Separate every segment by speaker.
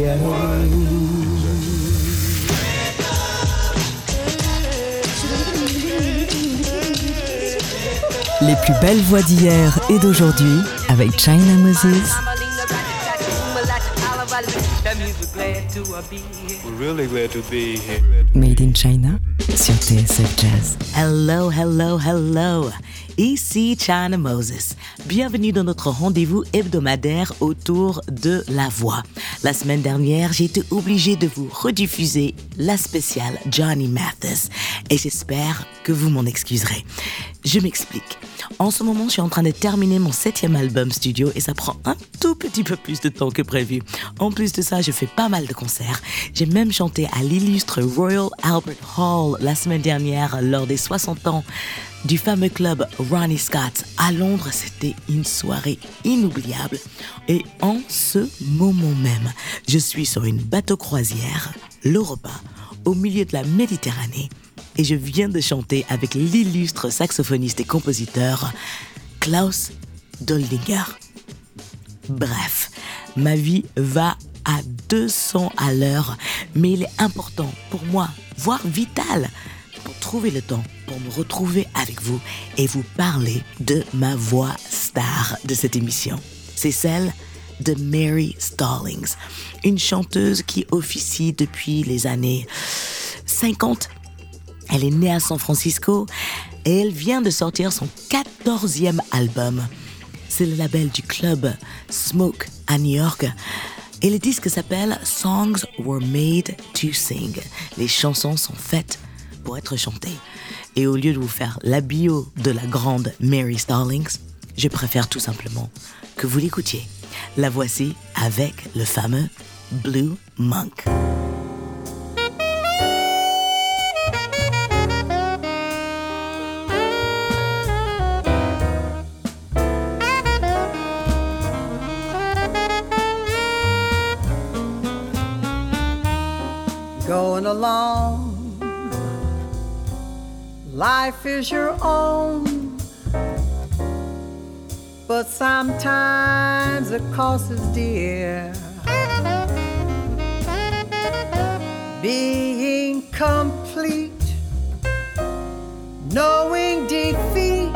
Speaker 1: Les plus belles voix d'hier et d'aujourd'hui avec China Moses. Made in China sur TSF Jazz.
Speaker 2: Hello, hello, hello. Ici China Moses. Bienvenue dans notre rendez-vous hebdomadaire autour de la voix. La semaine dernière, j'ai été obligée de vous rediffuser la spéciale Johnny Mathis et j'espère que vous m'en excuserez. Je m'explique. En ce moment, je suis en train de terminer mon septième album studio et ça prend un tout petit peu plus de temps que prévu. En plus de ça, je fais pas mal de concerts. J'ai même chanté à l'illustre Royal Albert Hall la semaine dernière lors des 60 ans du fameux club Ronnie Scott à Londres. C'était une soirée inoubliable. Et en ce moment même, je suis sur une bateau croisière, l'Europa, au milieu de la Méditerranée. Et je viens de chanter avec l'illustre saxophoniste et compositeur Klaus Doldinger. Bref, ma vie va à 200 à l'heure, mais il est important pour moi, voire vital, pour trouver le temps pour me retrouver avec vous et vous parler de ma voix star de cette émission. C'est celle de Mary Stallings, une chanteuse qui officie depuis les années 50. Elle est née à San Francisco et elle vient de sortir son 14e album. C'est le label du club Smoke à New York. Et le disque s'appelle Songs Were Made to Sing. Les chansons sont faites être chantées. Et au lieu de vous faire la bio de la grande Mary Starlings, je préfère tout simplement que vous l'écoutiez. La voici avec le fameux Blue Monk.
Speaker 3: Is your own, but sometimes the cost is dear. Being complete, knowing defeat,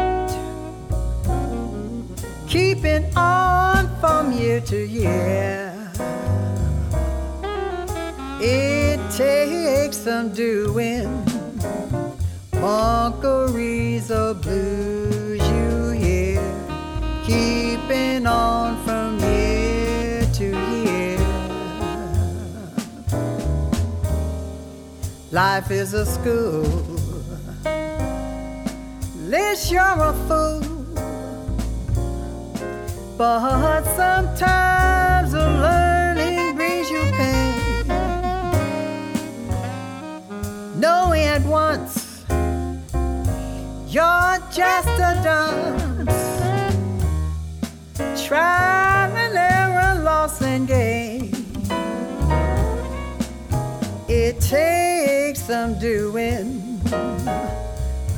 Speaker 3: keeping on from year to year. Life is a school, least you're a fool, but sometimes the learning brings you pain. Knowing at once you're just a dunce. Trial and error, loss and gain. It takes some doing.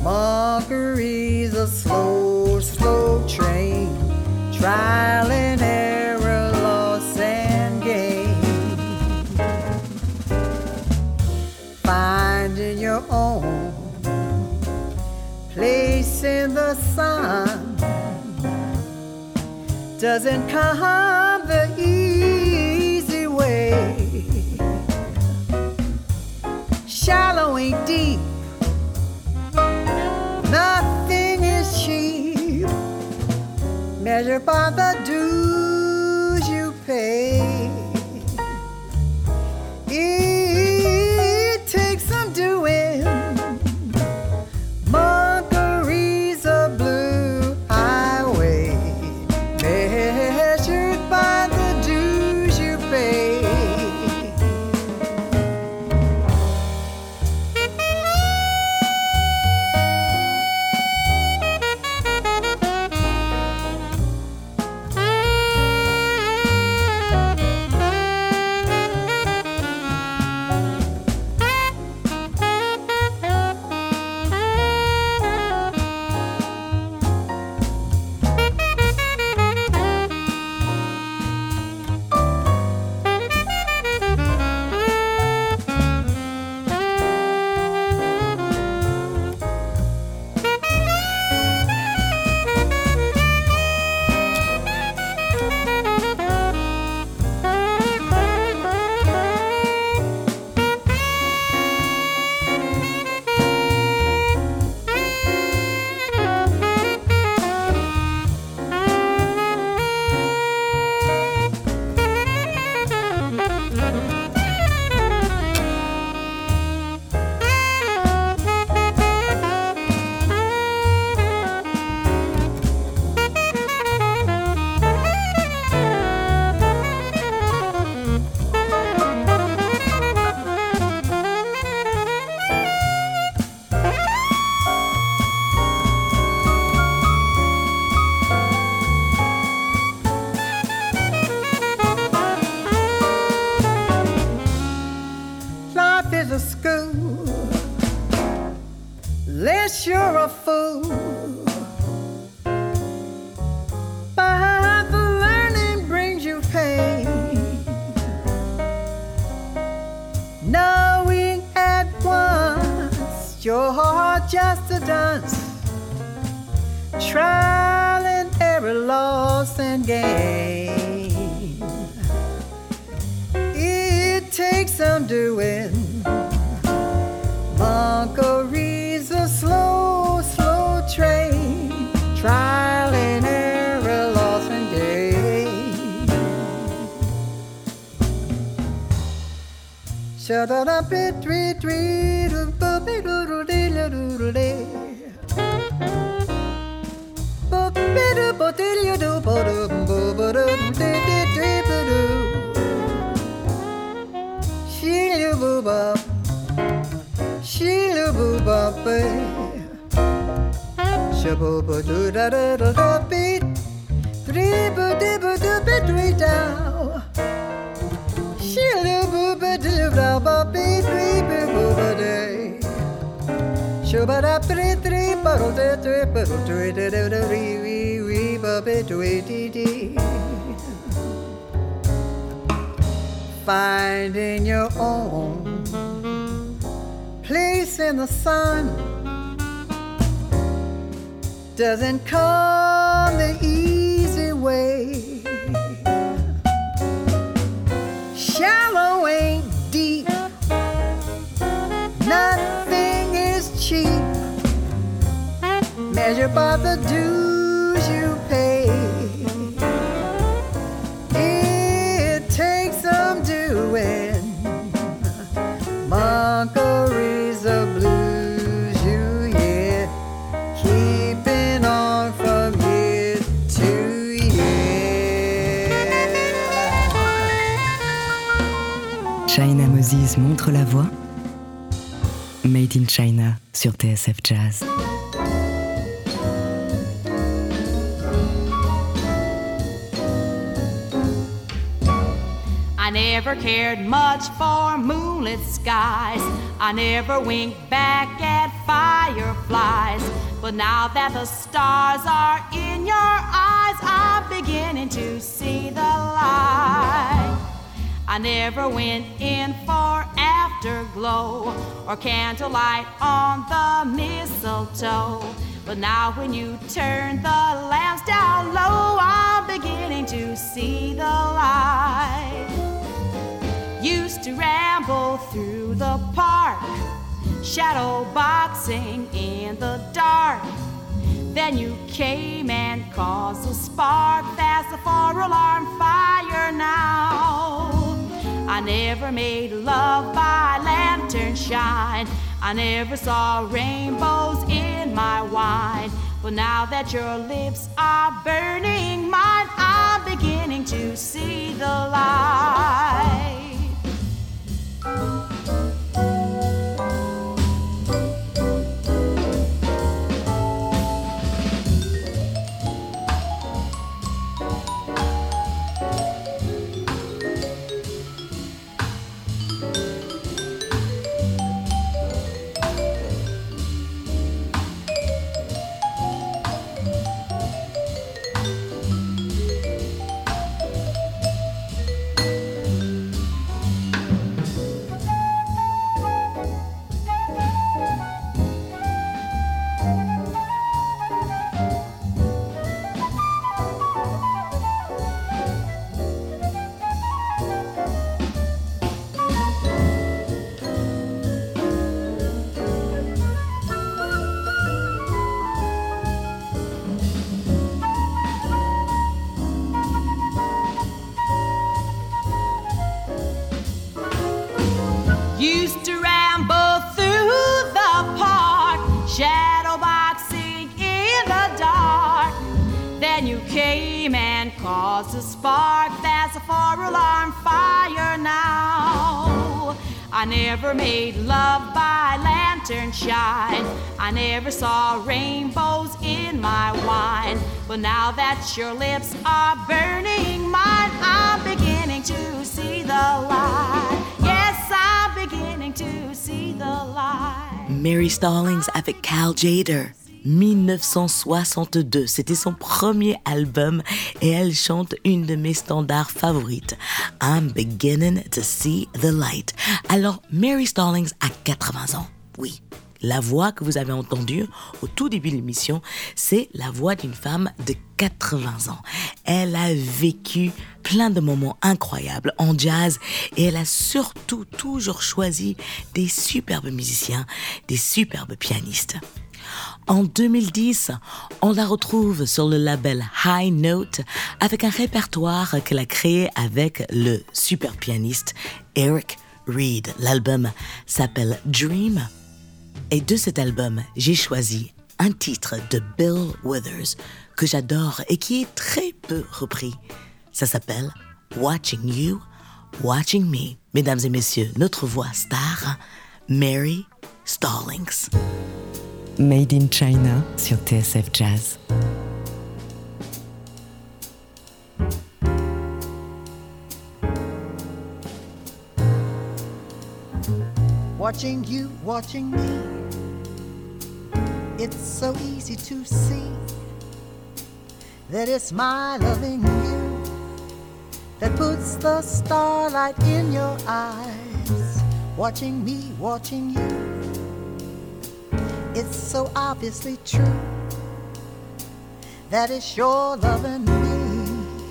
Speaker 3: Monkery's a slow, slow train. Trial and error, loss and gain. Finding your own place in the sun doesn't come the easy way. Shallow ain't deep, nothing is cheap. Measured by the dues Shabba do da da da da beat, three ba dibba dibba three down. Ba day. Three. Finding your own place in the sun doesn't come the easy Measured by the dues you pay? It takes some doing. Monkery's the blues you hear, keeping on from year to year.
Speaker 1: China Moses montre la voix. Made in China sur TSF Jazz.
Speaker 4: Never cared much for moonlit skies. I never winked back at fireflies. But now that the stars are in your eyes, I'm beginning to see the light. I never went in for afterglow or candlelight on the mistletoe. But now when you turn the lamps down low, I'm beginning to see the light. Used to ramble through the park, shadow boxing in the dark. Then you came and caused a spark. That's a four alarm fire now. I never made love by lantern shine. I never saw rainbows in my wine. But now that your lips are burning mine, I'm beginning to see the light. Música never made love by lantern shine. I never saw rainbows in my wine. But now that your lips are burning mine, I'm beginning to see the light. Yes, I'm beginning to see the light.
Speaker 2: Mary Stallings avec Cal Tjader. 1962, c'était son premier album et elle chante une de mes standards favorites, I'm Beginning to See the Light. Alors, Mary Stallings a 80 ans, oui. La voix que vous avez entendue au tout début de l'émission, c'est la voix d'une femme de 80 ans. Elle a vécu plein de moments incroyables en jazz et elle a surtout toujours choisi des superbes musiciens, des superbes pianistes. En 2010, on la retrouve sur le label High Note avec un répertoire qu'elle a créé avec le super pianiste Eric Reed. L'album s'appelle Dream. Et de cet album, j'ai choisi un titre de Bill Withers que j'adore et qui est très peu repris. Ça s'appelle Watching You, Watching Me. Mesdames et messieurs, notre voix star, Mary Stallings.
Speaker 1: Made in China sur TSF Jazz.
Speaker 3: Watching you, watching me. It's so easy to see that it's my loving you that puts the starlight in your eyes. Watching me, watching you it's so obviously true that it's your loving me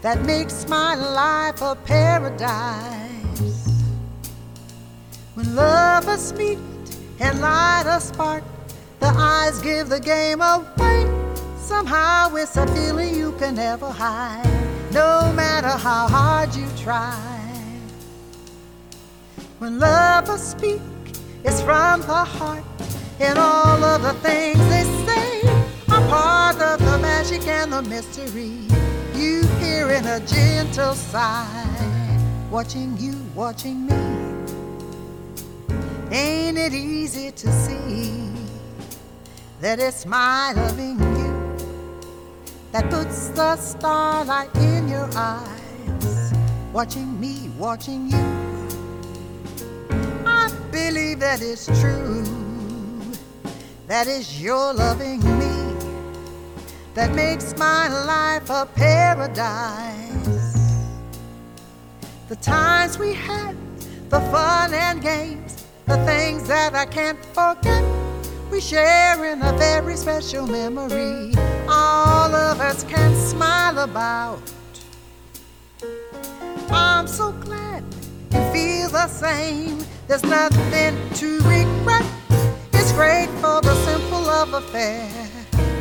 Speaker 3: that makes my life a paradise. When lovers meet and light a spark, the eyes give the game away. Somehow it's a feeling you can never hide, no matter how hard you try. When lovers speak, it's from the heart and all of the things they say are part of the magic and the mystery. You hear in a gentle sigh, watching you, watching me. Ain't it easy to see that it's my loving you that puts the starlight in your eyes? Watching me, watching you. I believe that it's true that is your loving me that makes my life a paradise. The times we had, the fun and games, the things that I can't forget, we share in a very special memory. All of us can smile about. I'm so glad you feel the same. There's nothing to regret great for the simple love affair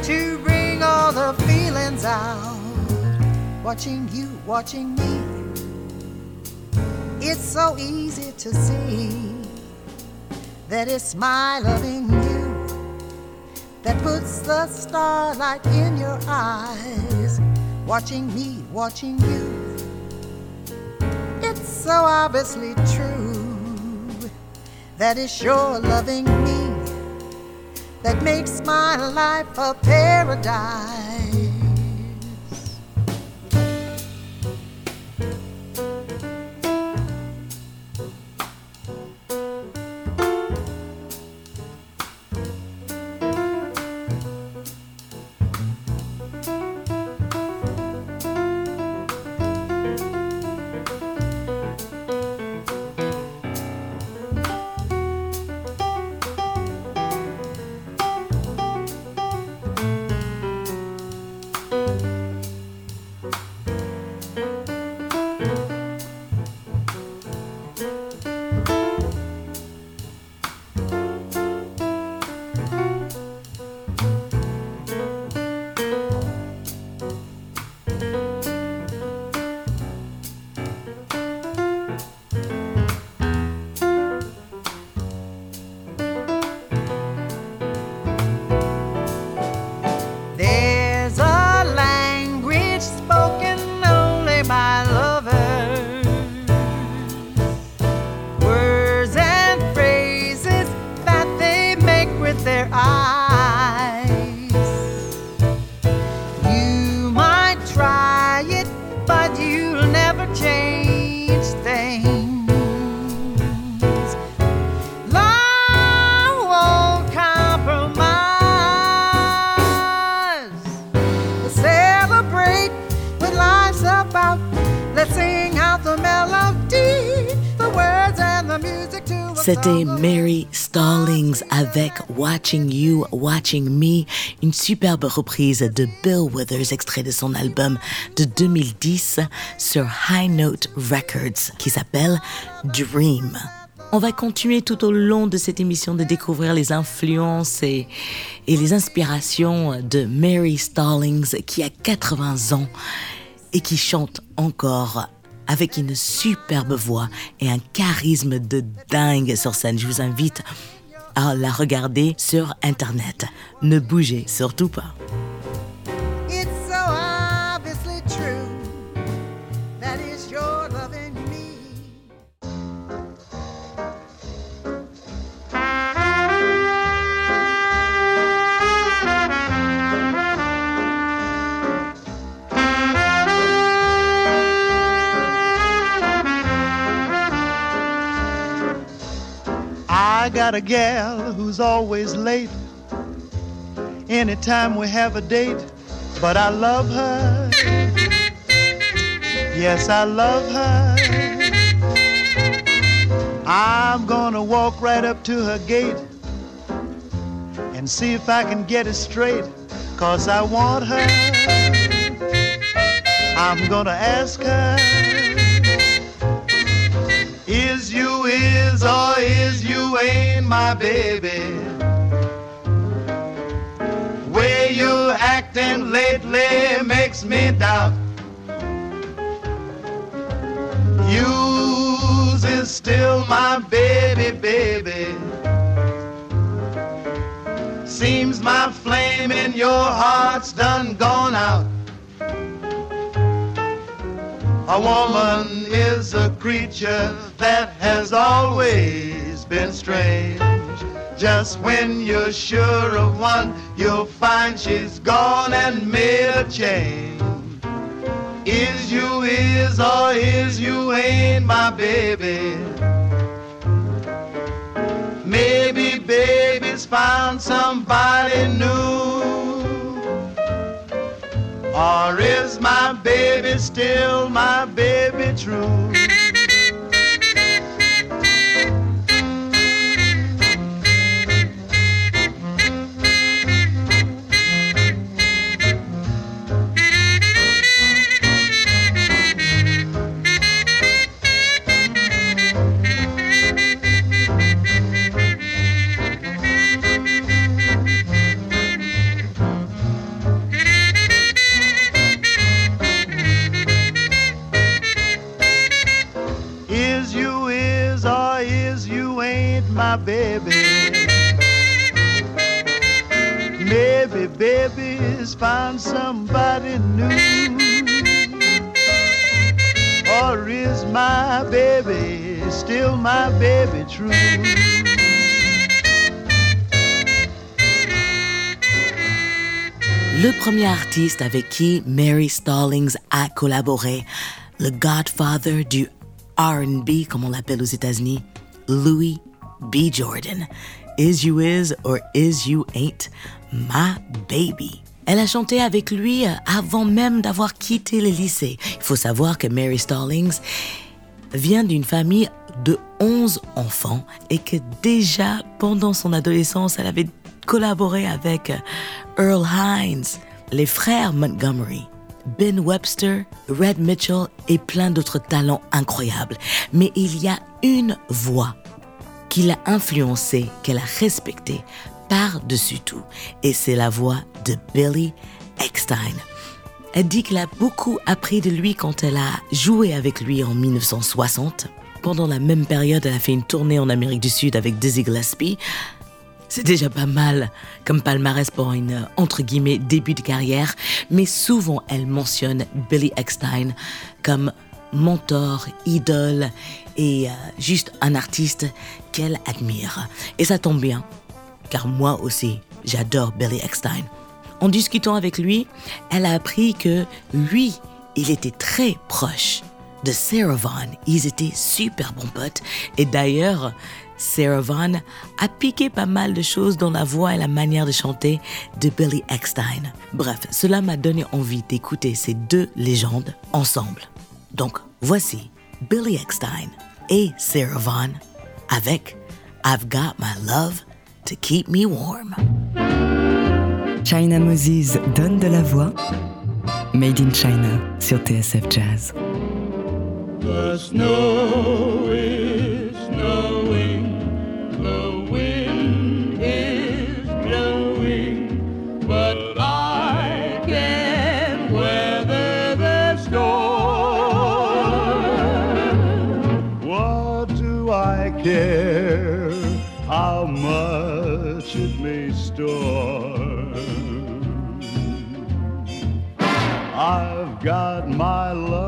Speaker 3: to bring all the feelings out. Watching you, watching me, it's so easy to see that it's my loving you that puts the starlight in your eyes. Watching me, watching you, it's so obviously true that it's your loving me that makes my life a paradise.
Speaker 2: C'était Mary Stallings avec Watching You, Watching Me, une superbe reprise de Bill Withers, extrait de son album de 2010 sur High Note Records qui s'appelle Dream. On va continuer tout au long de cette émission de découvrir les influences et, et les inspirations de Mary Stallings qui a 80 ans et qui chante encore avec une superbe voix et un charisme de dingue sur scène. Je vous invite à la regarder sur Internet. Ne bougez surtout pas.
Speaker 5: Got a gal who's always late anytime we have a date, but I love her. Yes, I love her. I'm gonna walk right up to her gate and see if I can get it straight, cause I want her. I'm gonna ask her. Is you is or is you ain't my baby? Way you acting lately makes me doubt. You's is still my baby, baby. Seems my flame in your heart's done gone out. A woman is a creature that has always been strange. Just when you're sure of one, you'll find she's gone and made a change. Is you is or is you ain't my baby? Maybe baby's found somebody new. Or is my baby still my baby true? Found somebody new. Or is my baby still my baby true?
Speaker 2: Le premier artiste avec qui Mary Stallings a collaboré, le Godfather du RB, comme on l'appelle aux États-Unis, Louis B. Jordan. Is You Is or Is You Ain't My Baby. Elle a chanté avec lui avant même d'avoir quitté le lycée. Il faut savoir que Mary Stallings vient d'une famille de 11 enfants et que déjà pendant son adolescence, elle avait collaboré avec Earl Hines, les frères Montgomery, Ben Webster, Red Mitchell et plein d'autres talents incroyables. Mais il y a une voix qui l'a influencé, qu'elle a respecté par-dessus tout. Et c'est la voix de Billy Eckstein. Elle dit qu'elle a beaucoup appris de lui quand elle a joué avec lui en 1960. Pendant la même période, elle a fait une tournée en Amérique du Sud avec Dizzy Gillespie. C'est déjà pas mal comme palmarès pour une entre guillemets début de carrière, mais souvent elle mentionne Billy Eckstein comme mentor, idole et euh, juste un artiste qu'elle admire. Et ça tombe bien, car moi aussi, j'adore Billy Eckstein. En discutant avec lui, elle a appris que lui, il était très proche de Sarah Vaughan. Ils étaient super bons potes. Et d'ailleurs, Sarah Vaughan a piqué pas mal de choses dans la voix et la manière de chanter de Billy Eckstein. Bref, cela m'a donné envie d'écouter ces deux légendes ensemble. Donc, voici Billy Eckstein et Sarah Vaughan avec I've Got My Love to keep me warm.
Speaker 1: China Moses donne de la voix. Made in China sur TSF Jazz.
Speaker 6: got my love.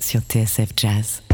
Speaker 1: sur TSF Jazz.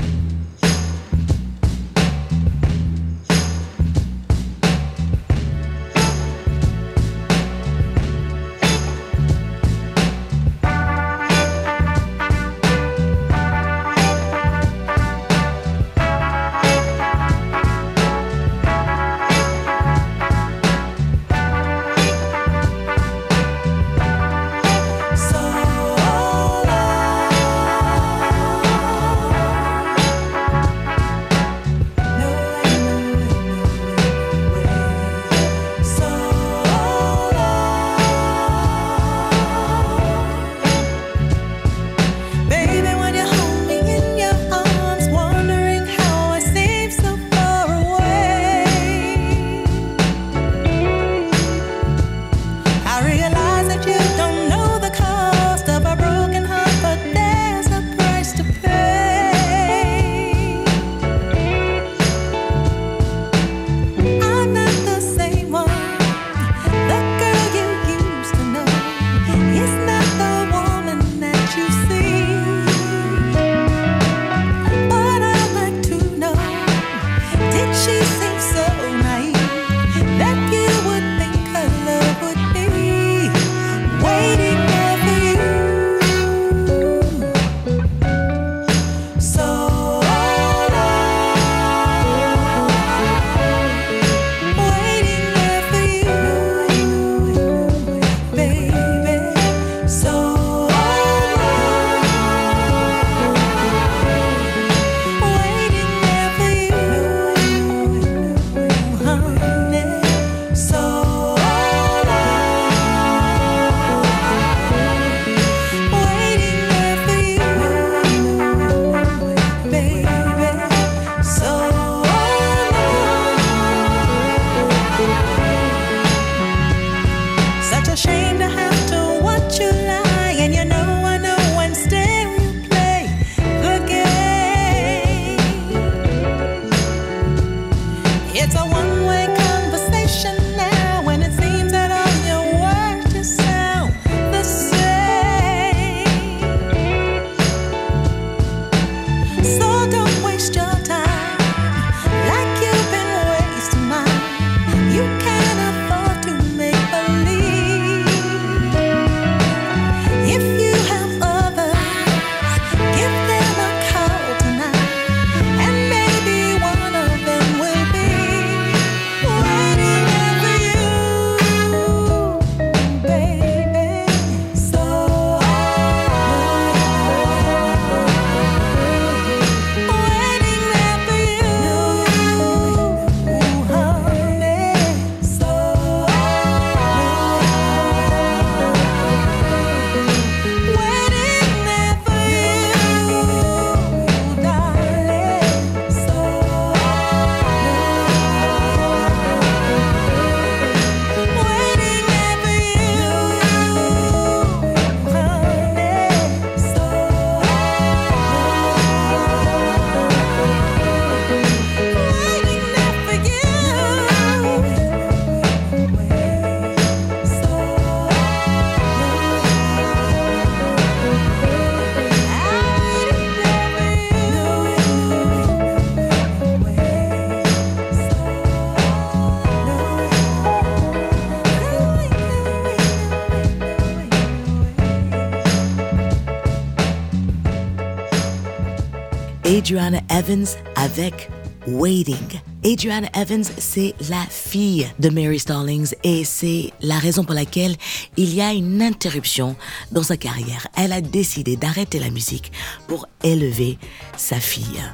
Speaker 2: Adriana Evans avec Waiting. Adriana Evans, c'est la fille de Mary Stallings et c'est la raison pour laquelle il y a une interruption dans sa carrière. Elle a décidé d'arrêter la musique pour élever sa fille.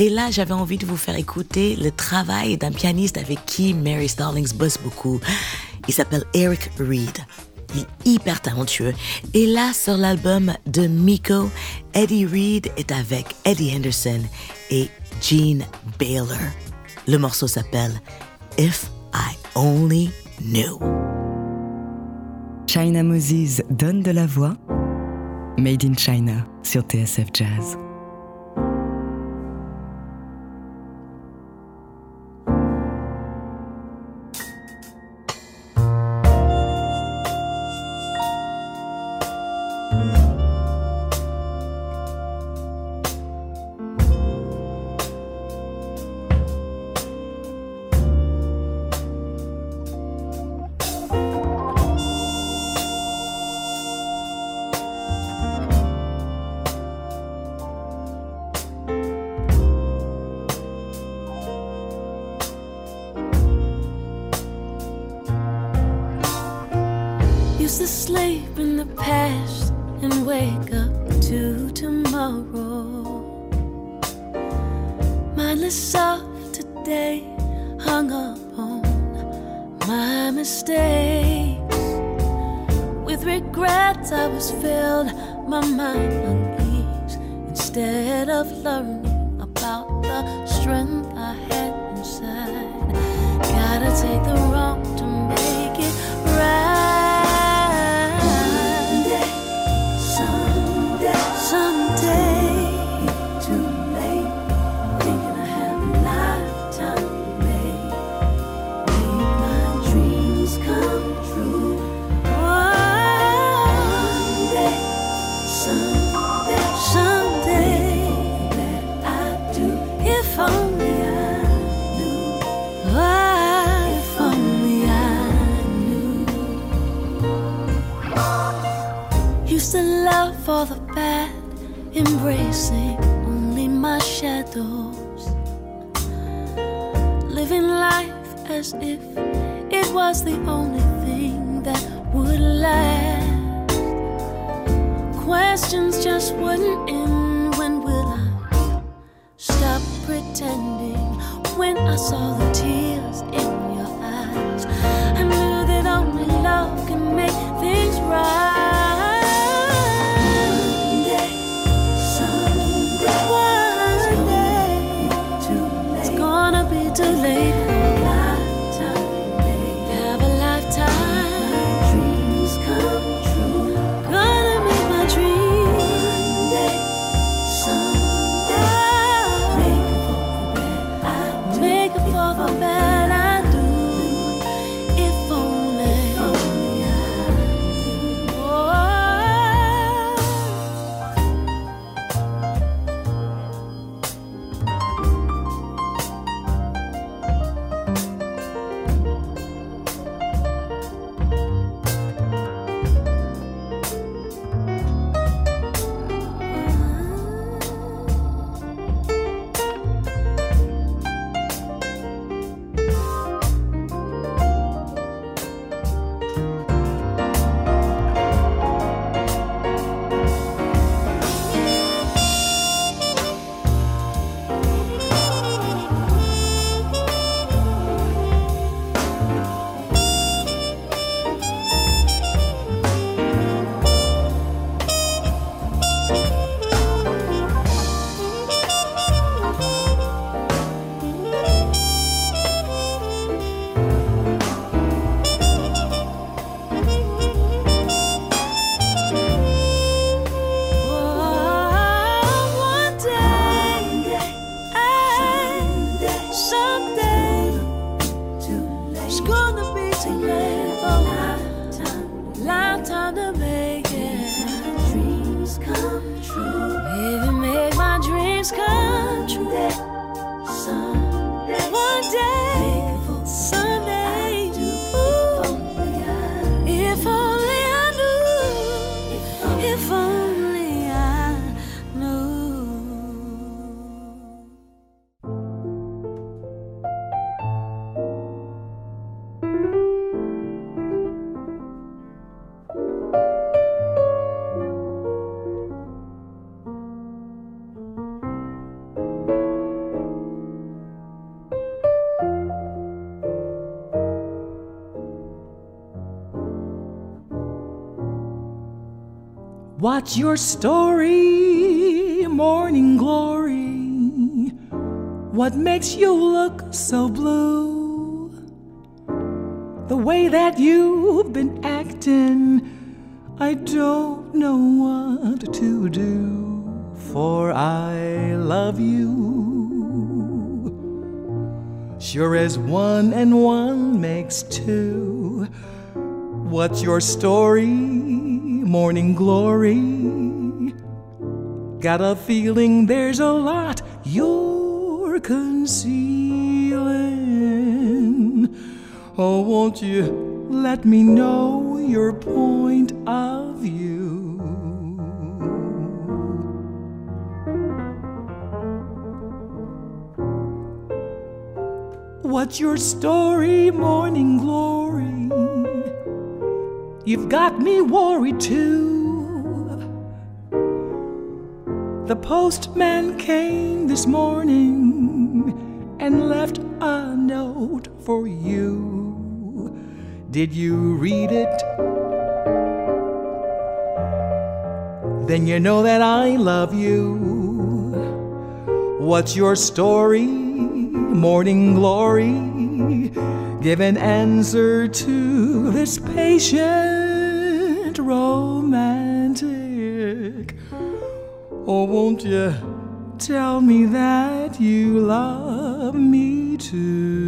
Speaker 2: Et là, j'avais envie de vous faire écouter le travail d'un pianiste avec qui Mary Stallings bosse beaucoup. Il s'appelle Eric Reed. Hyper talentueux. Et là, sur l'album de Miko, Eddie Reed est avec Eddie Henderson et Gene Baylor. Le morceau s'appelle If I Only Knew.
Speaker 1: China Moses donne de la voix. Made in China sur TSF Jazz.
Speaker 7: Someday, it's gonna be too late for lifetime to make it. Dreams come true. Baby, make my dreams come
Speaker 8: What's your story, morning glory? What makes you look so blue? The way that you've been acting, I don't know what to do, for I love you. Sure as one and one makes two. What's your story? Morning glory. Got a feeling there's a lot you're concealing. Oh, won't you let me know your point of view? What's your story, morning glory? You've got me worried too. The postman came this morning and left a note for you. Did you read it? Then you know that I love you. What's your story, morning glory? give an answer to this patient romantic. Or won't you tell me that you love me too?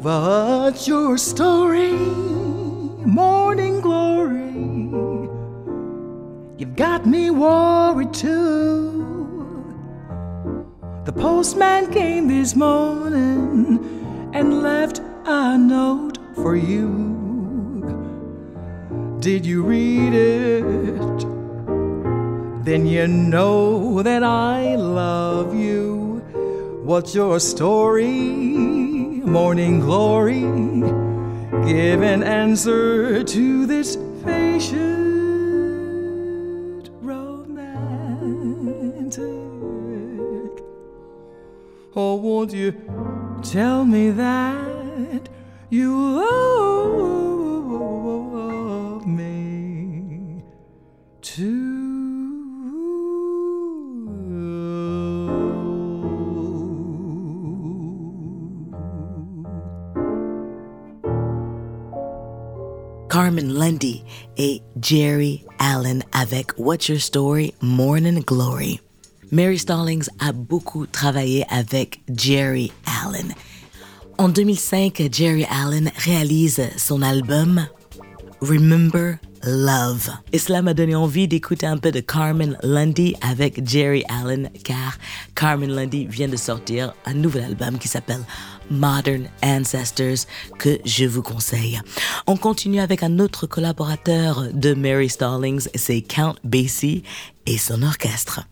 Speaker 8: What's your story, morning glory? You've got me worried too. The postman came this morning and left a note for you. Did you read it? Then you know that I love you. What's your story? Morning glory. Give an answer to this patient romantic. Oh, won't you tell me that
Speaker 2: Lundy et Jerry Allen avec What's Your Story, Morning Glory. Mary Stallings a beaucoup travaillé avec Jerry Allen. En 2005, Jerry Allen réalise son album Remember Love. Et cela m'a donné envie d'écouter un peu de Carmen Lundy avec Jerry Allen, car Carmen Lundy vient de sortir un nouvel album qui s'appelle Modern Ancestors que je vous conseille. On continue avec un autre collaborateur de Mary Stallings, c'est Count Basie et son orchestre.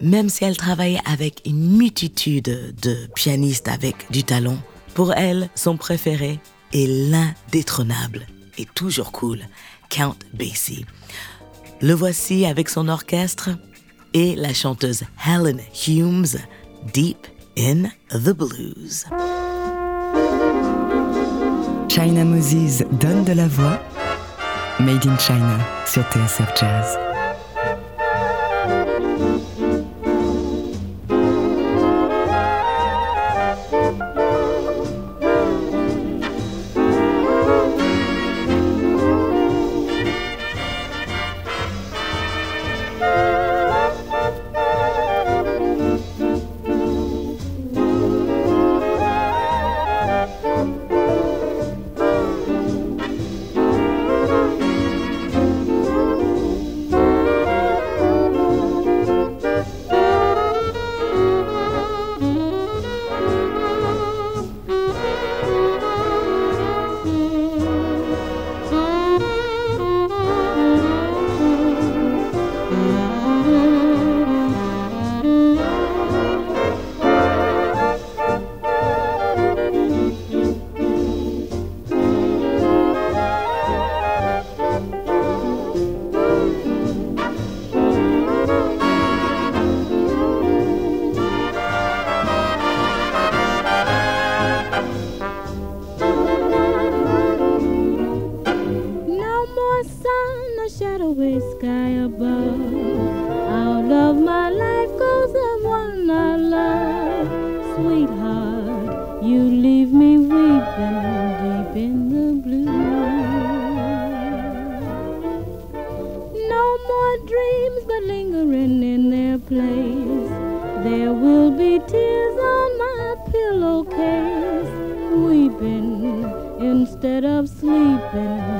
Speaker 2: Même si elle travaille avec une multitude de pianistes avec du talent, pour elle, son préféré est l'indétrônable et toujours cool, Count Basie. Le voici avec son orchestre et la chanteuse Helen Humes, Deep in the Blues.
Speaker 1: China Moses donne de la voix. Made in China sur TSF Jazz.
Speaker 3: Instead of sleeping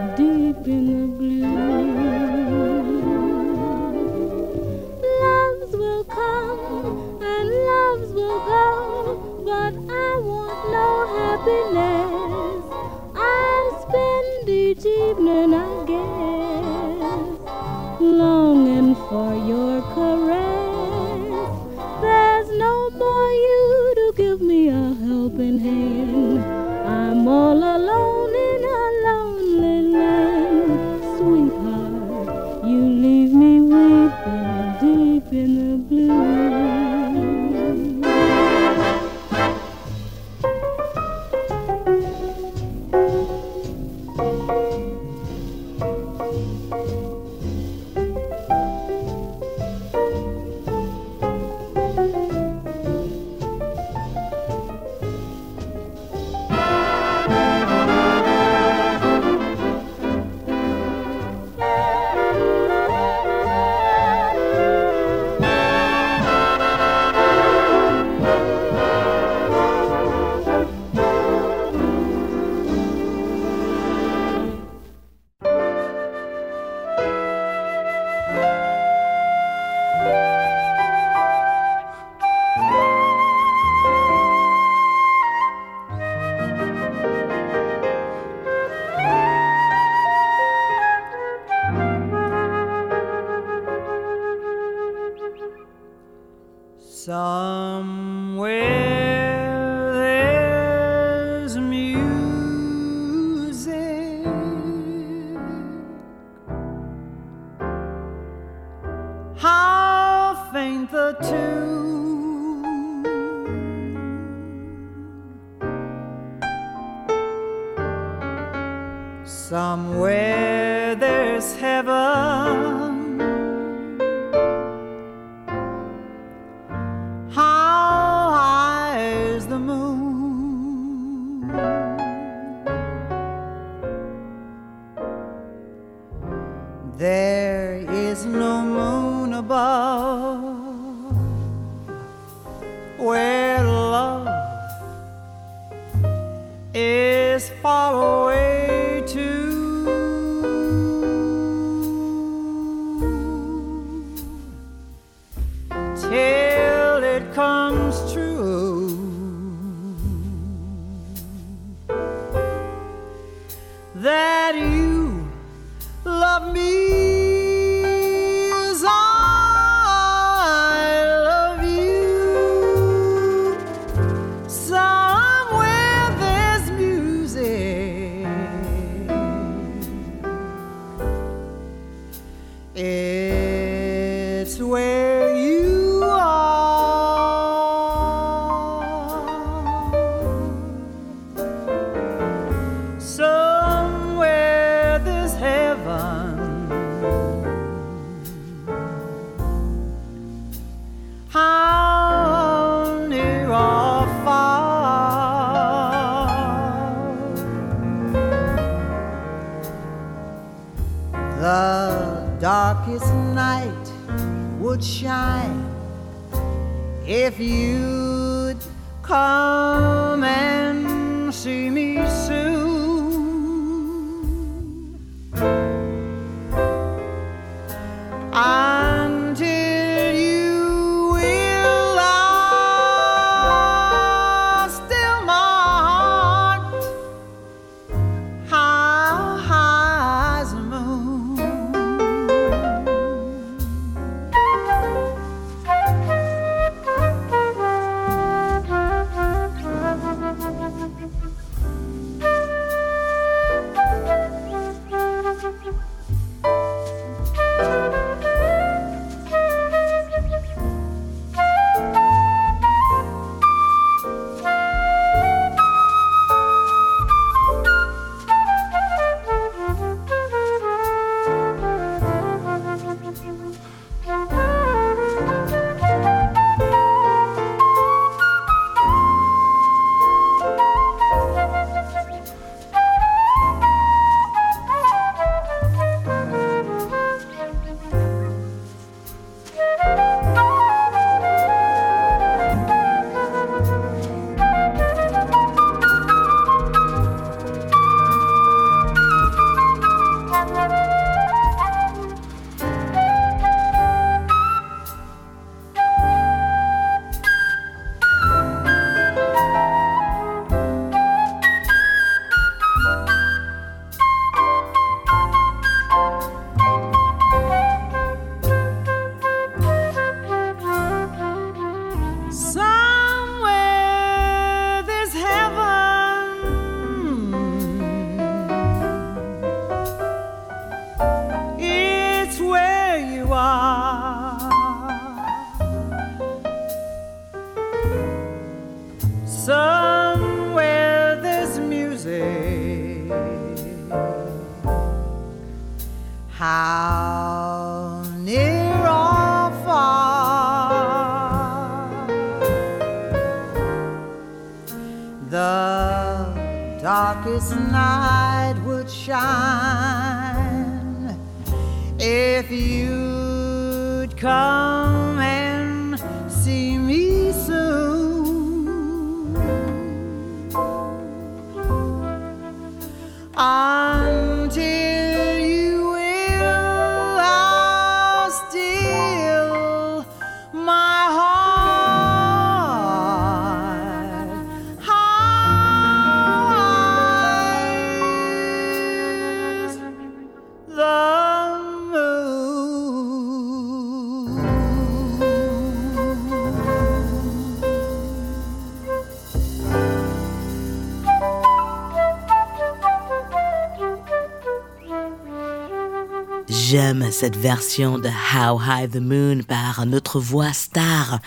Speaker 2: J'aime cette version de How High the Moon par notre voix star,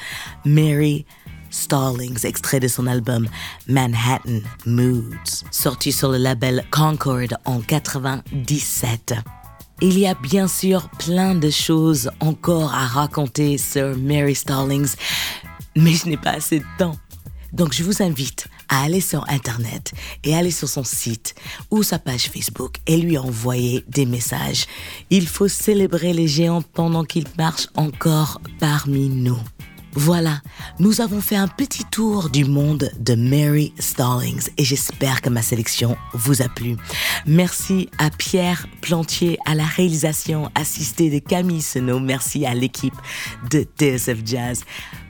Speaker 2: Mary Stallings, extrait de son album Manhattan Moods, sorti sur le label Concord en 97. Il y a bien sûr plein de choses encore à raconter sur Mary Stallings, mais je n'ai pas assez de temps. Donc je vous invite à aller sur Internet et aller sur son site ou sa page Facebook et lui envoyer des messages. Il faut célébrer les géants pendant qu'ils marchent encore parmi nous. Voilà, nous avons fait un petit tour du monde de Mary Stallings et j'espère que ma sélection vous a plu. Merci à Pierre Plantier à la réalisation assistée de Camille Senot. Merci à l'équipe de TSF Jazz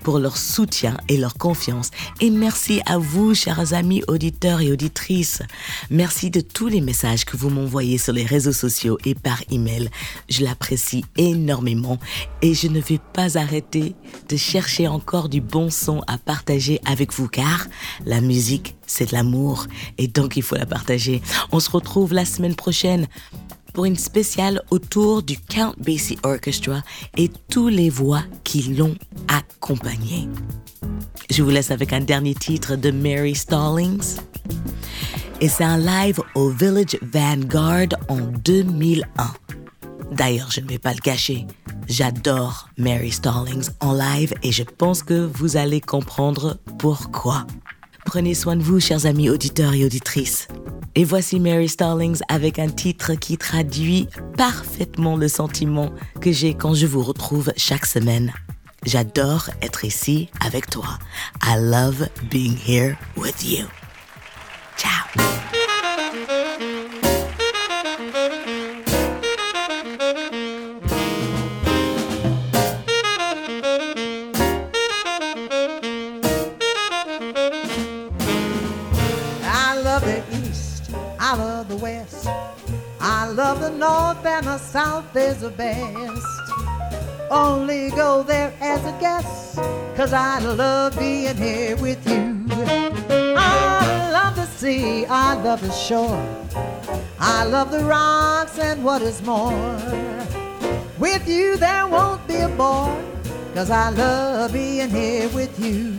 Speaker 2: pour leur soutien et leur confiance. Et merci à vous, chers amis auditeurs et auditrices. Merci de tous les messages que vous m'envoyez sur les réseaux sociaux et par email. Je l'apprécie énormément et je ne vais pas arrêter de chercher encore du bon son à partager avec vous car la musique, c'est de l'amour et donc il faut la partager. On se retrouve la semaine prochaine pour une spéciale autour du Count Basie Orchestra et tous les voix qui l'ont accompagné. Je vous laisse avec un dernier titre de Mary Stallings. Et c'est un live au Village Vanguard en 2001. D'ailleurs, je ne vais pas le cacher, j'adore Mary Stallings en live et je pense que vous allez comprendre pourquoi. Prenez soin de vous, chers amis auditeurs et auditrices. Et voici Mary Stallings avec un titre qui traduit parfaitement le sentiment que j'ai quand je vous retrouve chaque semaine. J'adore être ici avec toi. I love being here with you. Ciao.
Speaker 3: Love the North and the South is the best. Only go there as a guest, cause I love being here with you. I love the sea, I love the shore, I love the rocks and what is more. With you there won't be a bore, cause I love being here with you.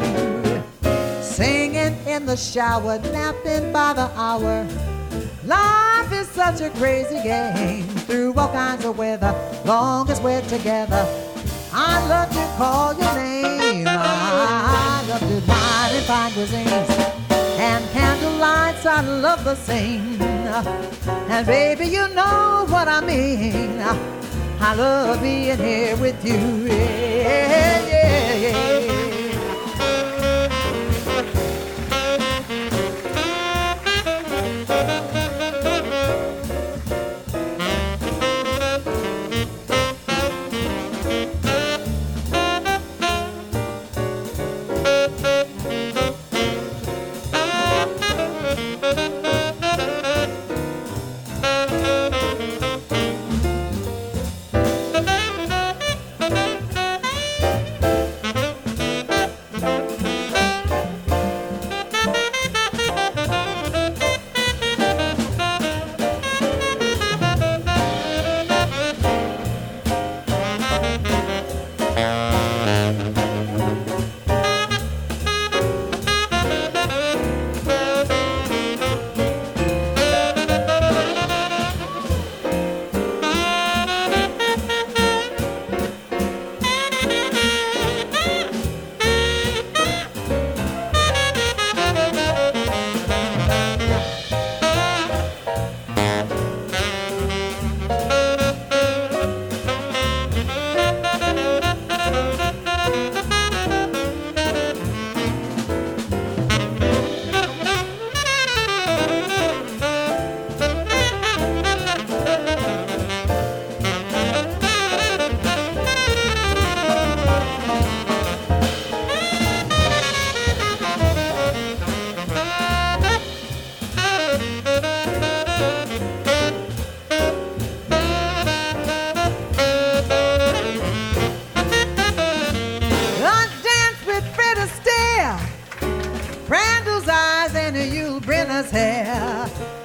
Speaker 3: Singing in the shower, napping by the hour. Life such a crazy game through all kinds of weather. Long as we're together, I love to call your name. I love to dine and fine cuisines and candlelights. I love the same. And baby, you know what I mean. I love being here with you. Yeah, yeah, yeah.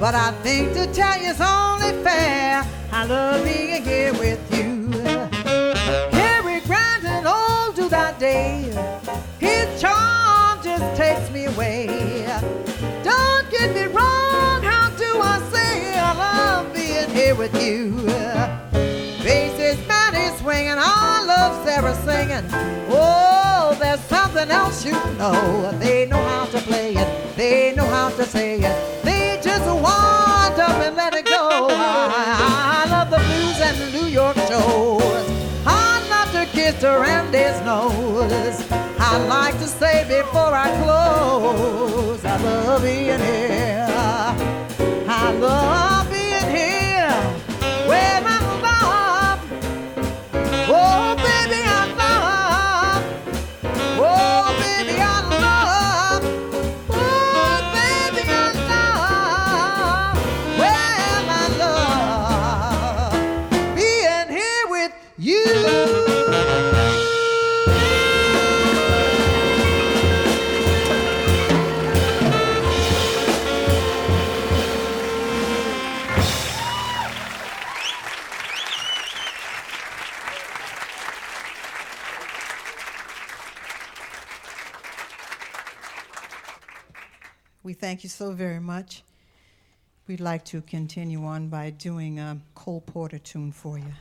Speaker 3: But I think to tell you it's only fair. I love being here with you. Cary Grant old to that day. His charm just takes me away. Don't get me wrong, how do I say I love being here with you? Man is swinging, I love Sarah singing. Oh, there's something else you know. They know how to play it, they know how to say it. Shows. I love to kiss her and his nose. I'd like to say before I close, I love being here. I love thank you so very much. We'd like to continue on by doing a Cole Porter tune for you.